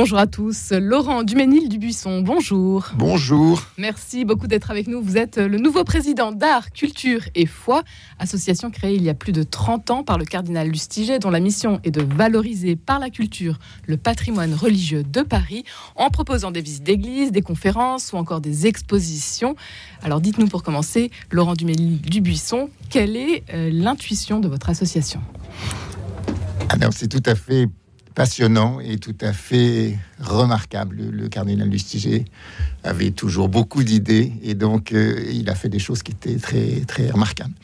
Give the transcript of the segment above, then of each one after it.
Bonjour à tous. Laurent Duménil Dubuisson, bonjour. Bonjour. Merci beaucoup d'être avec nous. Vous êtes le nouveau président d'Art, Culture et Foi, association créée il y a plus de 30 ans par le cardinal Lustiger, dont la mission est de valoriser par la culture le patrimoine religieux de Paris en proposant des visites d'églises, des conférences ou encore des expositions. Alors dites-nous pour commencer, Laurent Duménil Dubuisson, quelle est euh, l'intuition de votre association? Alors c'est tout à fait passionnant et tout à fait remarquable. Le, cardinal Lustiger avait toujours beaucoup d'idées et donc euh, il a fait des choses qui étaient très, très remarquables.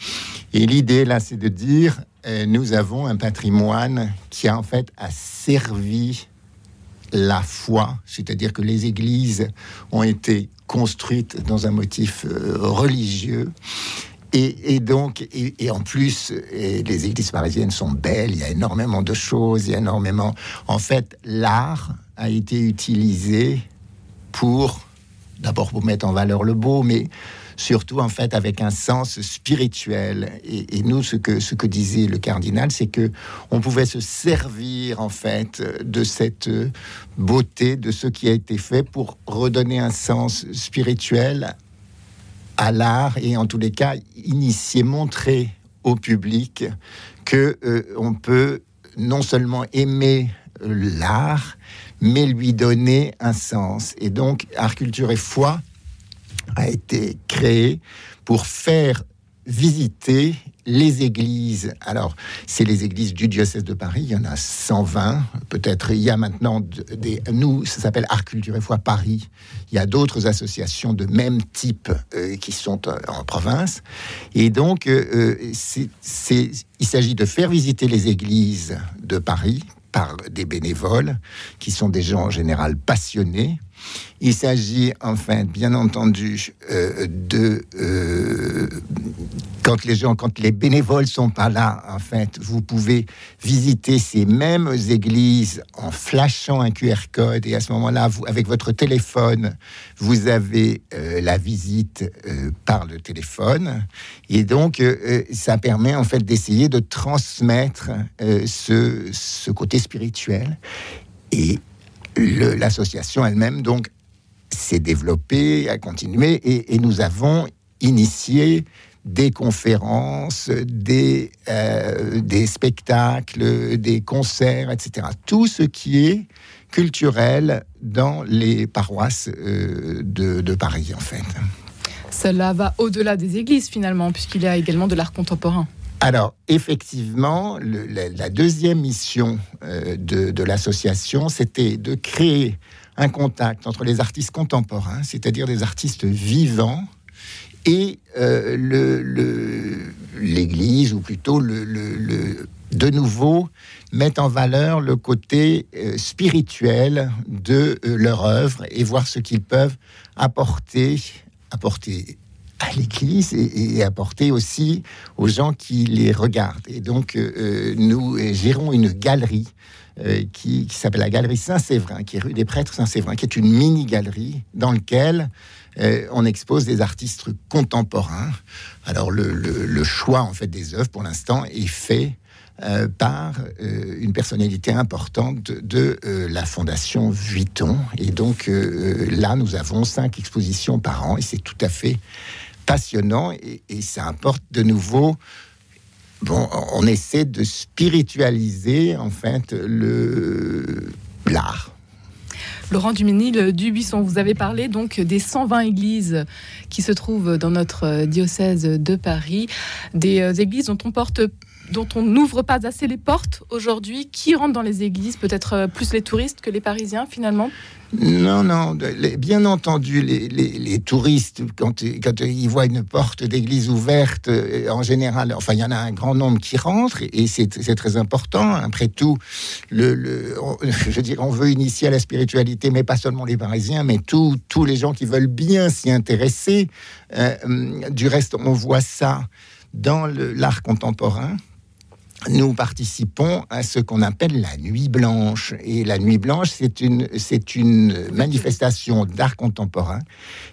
Et l'idée là, c'est de dire euh, nous avons un patrimoine qui en fait a servi la foi, c'est-à-dire que les églises ont été construites dans un motif euh, religieux et, donc, et, en plus, les églises parisiennes sont belles, il y a énormément de choses, il y a énormément... En fait, l'art a été utilisé pour, d'abord pour mettre en valeur le beau, mais surtout en fait avec un sens spirituel. Et, nous, ce que, ce que disait le cardinal, c'est que on pouvait se servir en fait de cette beauté, de ce qui a été fait pour redonner un sens spirituel à l'art et en tous les cas initier, montrer au public que euh, on peut non seulement aimer l'art, mais lui donner un sens. Et donc, Art, Culture et Foi a été créé pour faire visiter les églises. Alors, c'est les églises du diocèse de Paris, il y en a 120, peut-être il y a maintenant des... Nous, ça s'appelle Art, Culture et Foi Paris. Il y a d'autres associations de même type euh, qui sont euh, en province. Et donc, euh, il s'agit de faire visiter les églises de Paris par des bénévoles qui sont des gens en général passionnés il s'agit enfin, bien entendu, euh, de euh, quand les gens, quand les bénévoles sont pas là, en fait, vous pouvez visiter ces mêmes églises en flashant un QR code et à ce moment-là, vous, avec votre téléphone, vous avez euh, la visite par le téléphone. Et donc ça permet en fait d'essayer de transmettre ce, ce côté spirituel. Et l'association elle-même, donc, s'est développée, a continué, et, nous avons initié des conférences, des, euh, spectacles, des concerts, etc. Tout ce qui est culturel dans les paroisses euh, de, de, Paris, en fait. Cela va au-delà des églises, finalement, puisqu'il y a également de l'art contemporain. Alors, effectivement, la, deuxième mission euh, de, l'association, c'était de créer un contact entre les artistes contemporains, c'est-à-dire des artistes vivants, et euh, l'Église, ou plutôt de nouveau, mettre en valeur le côté euh, spirituel de leur œuvre et voir ce qu'ils peuvent apporter, apporter à l'Église et, apporter aussi aux gens qui les regardent. Et donc, euh, euh, nous gérons une galerie euh, qui, s'appelle la Galerie Saint-Séverin, qui est rue des Prêtres Saint-Séverin, qui est une mini-galerie dans laquelle on expose des artistes contemporains. Alors, le, choix en fait des œuvres, pour l'instant, est fait par une personnalité importante de, la Fondation Vuitton. Et donc là, nous avons cinq expositions par an et c'est tout à fait passionnant et, ça apporte de nouveau. Bon, on essaie de spiritualiser en fait le l'art. Laurent Duménil Dubuisson, vous avez parlé donc des 120 églises qui se trouvent dans notre diocèse de Paris, des euh, églises dont on porte dont on n'ouvre pas assez les portes aujourd'hui. Qui rentre dans les églises Peut-être euh, plus les touristes que les Parisiens finalement? Non, non, bien entendu, les, touristes, quand, ils voient une porte d'église ouverte, euh, en général, enfin, il y en a un grand nombre qui rentrent, et c'est très important. Après tout, le, je veux dire, on veut initier à la spiritualité, mais pas seulement les Parisiens, mais tous les gens qui veulent bien s'y intéresser. Euh, du reste, on voit ça dans l'art contemporain nous participons à ce qu'on appelle la Nuit Blanche. Et la Nuit Blanche, c'est une, c'est une manifestation d'art contemporain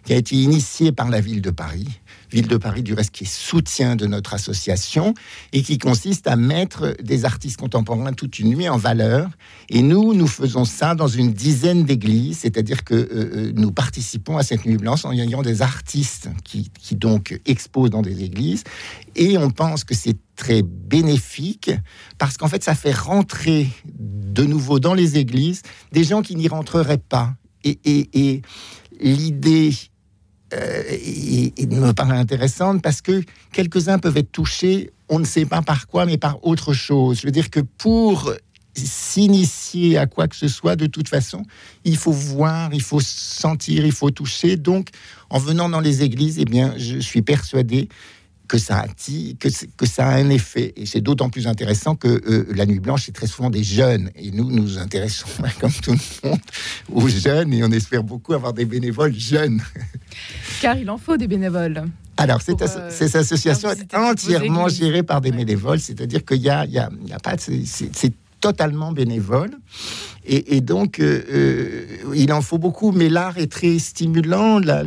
qui a été initiée par la ville de Paris Ville de Paris, du reste, qui soutient de notre association et qui consiste à mettre des artistes contemporains toute une nuit en valeur. Et nous, nous faisons ça dans une dizaine d'églises, c'est-à-dire que euh, euh, nous participons à cette nuit blanche en ayant des artistes qui, qui donc exposent dans des églises. Et on pense que c'est bénéfique parce qu'en fait, ça fait rentrer de nouveau dans les églises des gens qui n'y rentreraient pas. Et, l'idée euh, me paraît intéressante parce que quelques-uns peuvent être touchés, on ne sait pas par quoi, mais par autre chose. Je veux dire que pour s'initier à quoi que ce soit, de toute façon, il faut voir, il faut sentir, il faut toucher. Donc, en venant dans les églises, eh bien, je suis persuadé que ça, a, que, que ça a un effet. Et c'est d'autant plus intéressant que euh, la Nuit Blanche, c'est très souvent des jeunes. Et nous, nous intéressons, comme tout le monde, aux jeunes. Et on espère beaucoup avoir des bénévoles jeunes. Car il en faut des bénévoles. Alors, cette, euh, association est entièrement gérée par des bénévoles, c'est-à-dire qu'il n'y a, y a, y a, pas... C'est totalement bénévole. Et, donc, euh, euh, il en faut beaucoup, mais l'art est très stimulant. La,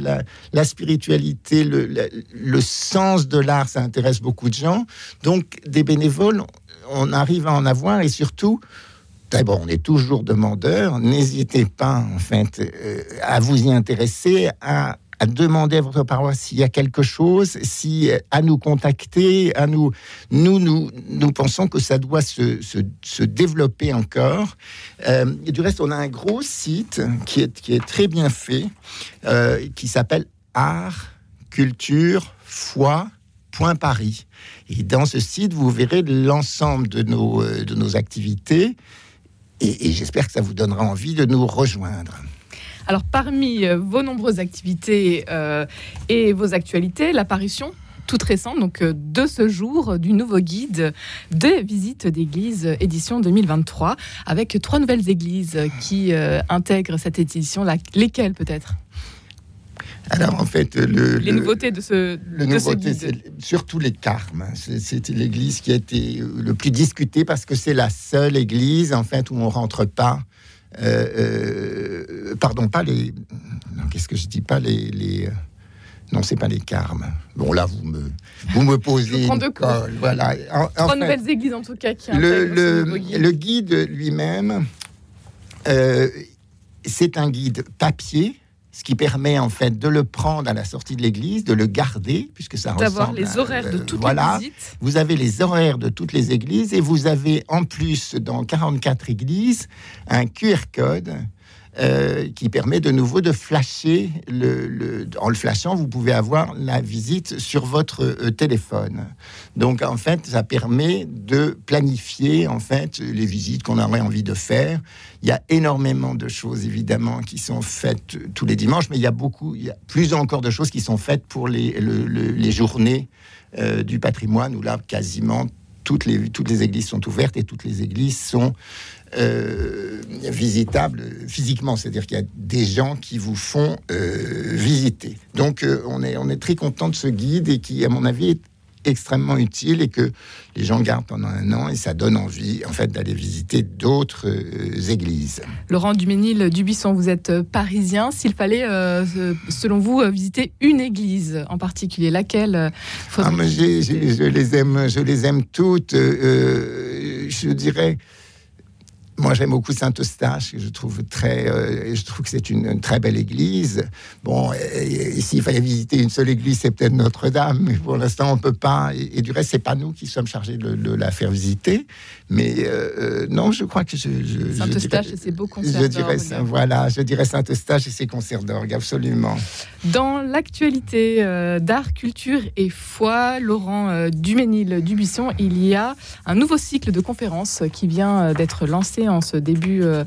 la, spiritualité, le, le, sens de l'art, ça intéresse beaucoup de gens. Donc, des bénévoles, on arrive à en avoir et surtout, D'abord, on est toujours demandeur. N'hésitez pas, en fait, euh, à vous y intéresser, à à demander à votre paroisse s'il y a quelque chose, si à nous contacter, à nous, nous, nous, nous pensons que ça doit se, se, se développer encore. Euh, du reste, on a un gros site qui est, qui est très bien fait, euh, qui s'appelle art, culture, foi. Paris. Et dans ce site, vous verrez l'ensemble de nos, euh, de nos activités et j'espère que ça vous donnera envie de nous rejoindre. Alors, parmi euh, vos nombreuses activités euh, et vos actualités, l'apparition toute récente, donc euh, de ce jour, du nouveau guide des visites d'église édition 2023, avec trois nouvelles églises qui intègrent cette édition. lesquelles peut-être? Alors en fait, le, les nouveautés de ce, le nouveauté, c'est surtout les carmes. C'était l'église qui a été le plus discutée parce que c'est la seule église en fait où on rentre pas euh, euh, pardon, pas les. Qu'est-ce que je dis Pas les. les non, c'est pas les carmes. Bon, là, vous me, vous me posez. une colle, voilà. Trois nouvelles églises, en tout cas, qui le, le, le, guide lui-même, euh, c'est un guide papier ce qui permet en fait de le prendre à la sortie de l'église, de le garder, puisque ça D'avoir les horaires de toutes voilà. les visites. Vous avez les horaires de toutes les églises et vous avez en plus dans 44 églises un QR code euh, qui permet de nouveau de flasher. Le, en le flashant, vous pouvez avoir la visite sur votre euh, téléphone. Donc, en fait, ça permet de planifier en fait les visites qu'on aurait envie de faire. Il y a énormément de choses, évidemment, qui sont faites tous les dimanches, mais il y a beaucoup, il y a plus encore de choses qui sont faites pour les, les journées euh, du patrimoine, où là, quasiment toutes les, toutes les églises sont ouvertes et toutes les églises sont euh, visitable physiquement, c'est-à-dire qu'il y a des gens qui vous font euh, visiter. Donc euh, on, est, on est très content de ce guide et qui, à mon avis, est extrêmement utile et que les gens gardent pendant un an et ça donne envie en fait d'aller visiter d'autres églises. Laurent Duménil Dubuisson, vous êtes parisien. S'il fallait, selon vous, visiter une église en particulier, laquelle ah, je les aime, je les aime toutes. je dirais moi, j'aime beaucoup Saint-Eustache, je trouve très, euh, je trouve que c'est une, très belle église. Bon, s'il fallait visiter une seule église, c'est peut-être Notre-Dame, mais pour l'instant, on peut pas. Et, du reste, c'est pas nous qui sommes chargés de, la faire visiter. Mais euh, euh, non, je crois que je. Saint-Eustache et ses beaux concerts Je dirais, voilà, je dirais Saint-Eustache et ses concerts d'orgue, absolument. Dans l'actualité d'art, culture et foi, Laurent Duménil Dubuisson, il y a un nouveau cycle de conférences qui vient d'être lancé en ce début euh,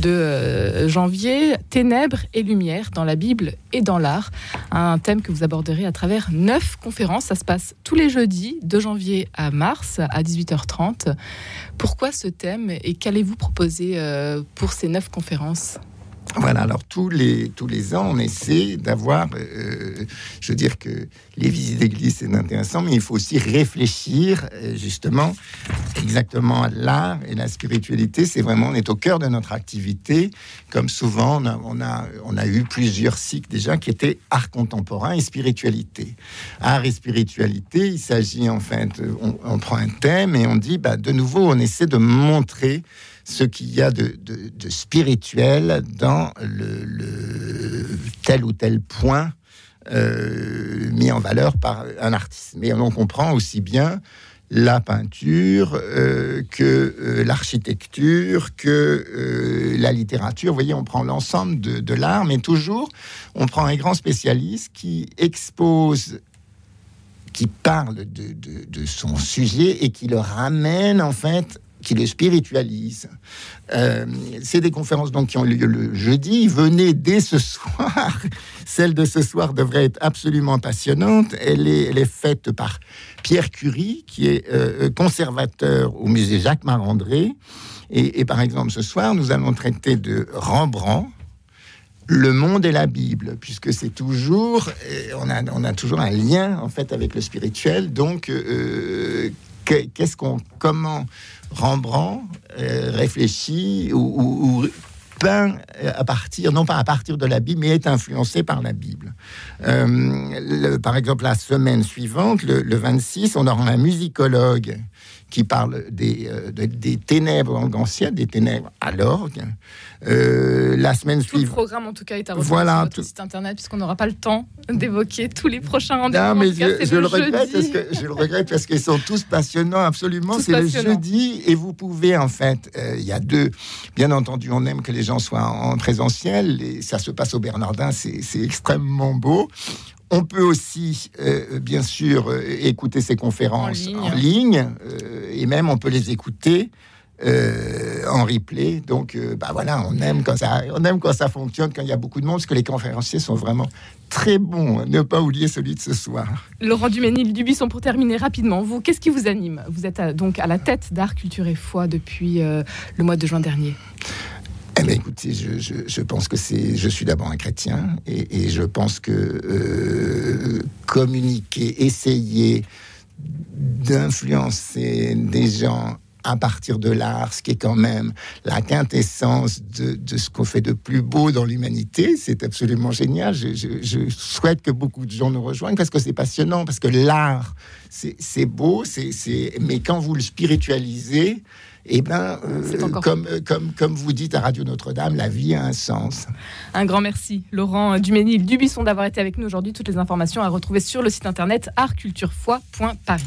de euh, janvier, Ténèbres et Lumière dans la Bible et dans l'art, un thème que vous aborderez à travers neuf conférences. Ça se passe tous les jeudis, de janvier à mars, à 18h30. Pourquoi ce thème et qu'allez-vous proposer euh, pour ces neuf conférences? Voilà, alors tous les, tous les ans, on essaie d'avoir, euh, je veux dire que les visites d'église, c'est intéressant, mais il faut aussi réfléchir euh, justement exactement à l'art et la spiritualité. C'est vraiment, on est au cœur de notre activité. Comme souvent, on a, on a, eu plusieurs cycles déjà qui étaient art contemporain et spiritualité. Art et spiritualité, il s'agit en fait, on, prend un thème et on dit, bah, de nouveau, on essaie de montrer ce qu'il y a de, spirituel dans le, tel ou tel point euh, mis en valeur par un artiste. Mais on comprend aussi bien la peinture euh, que euh, l'architecture, que la littérature. Vous voyez, on prend l'ensemble de, l'art, mais toujours, on prend un grand spécialiste qui expose qui parle de, de, son sujet et qui le ramène en fait qui le spiritualise. Euh, c'est des conférences donc qui ont lieu le jeudi. Venez dès ce soir. Celle de ce soir devrait être absolument passionnante. Elle est, faite par Pierre Curie, qui est euh, conservateur au musée Jacques Marandré. Et, par exemple, ce soir, nous allons traiter de Rembrandt. Le monde et la Bible, puisque c'est toujours, on a, on a toujours un lien en fait avec le spirituel. Donc, euh, qu'est-ce qu'on, comment Rembrandt euh, réfléchit ou, peint à partir, non pas à partir de la Bible, mais est influencé par la Bible. Euh, par exemple, la semaine suivante, le, le, 26, on aura un musicologue qui parle des, euh, des ténèbres anciennes, des ténèbres à l'orgue. Euh, la semaine suivante. Le programme, en tout cas, est à retrouver voilà, sur notre site internet, puisqu'on n'aura pas le temps d'évoquer tous les prochains rendez-vous. Non, mais je, le, regrette parce que, je le regrette parce qu'ils sont tous passionnants, absolument. C'est le jeudi et vous pouvez, en fait, euh, il y a deux. Bien entendu, on aime que les gens soient en présentiel et ça se passe au Bernardin, c'est extrêmement beau. On peut aussi, euh, bien sûr, euh, écouter ces conférences en ligne, euh, et même on peut les écouter en replay. Donc, bah voilà, on aime quand ça, on aime quand ça fonctionne, quand il y a beaucoup de monde, parce que les conférenciers sont vraiment très bons. Ne pas oublier celui de ce soir. Laurent Duménil, Dubisson, pour terminer rapidement, vous, qu'est-ce qui vous anime? Vous êtes donc à la tête d'Art, Culture et Foi depuis le mois de juin dernier. Eh bien, écoutez, je, pense que c'est. Je suis d'abord un chrétien et, je pense que euh, communiquer, essayer d'influencer des gens à partir de l'art, ce qui est quand même la quintessence de, ce qu'on fait de plus beau dans l'humanité. C'est absolument génial. Je, souhaite que beaucoup de gens nous rejoignent parce que c'est passionnant, parce que l'art, c'est beau, mais quand vous le spiritualisez, eh ben, euh, comme, euh, comme, comme vous dites à Radio Notre-Dame, la vie a un sens. Un grand merci, Laurent Duménil Dubisson, d'avoir été avec nous aujourd'hui. Toutes les informations à retrouver sur le site internet artculturefoy.paris.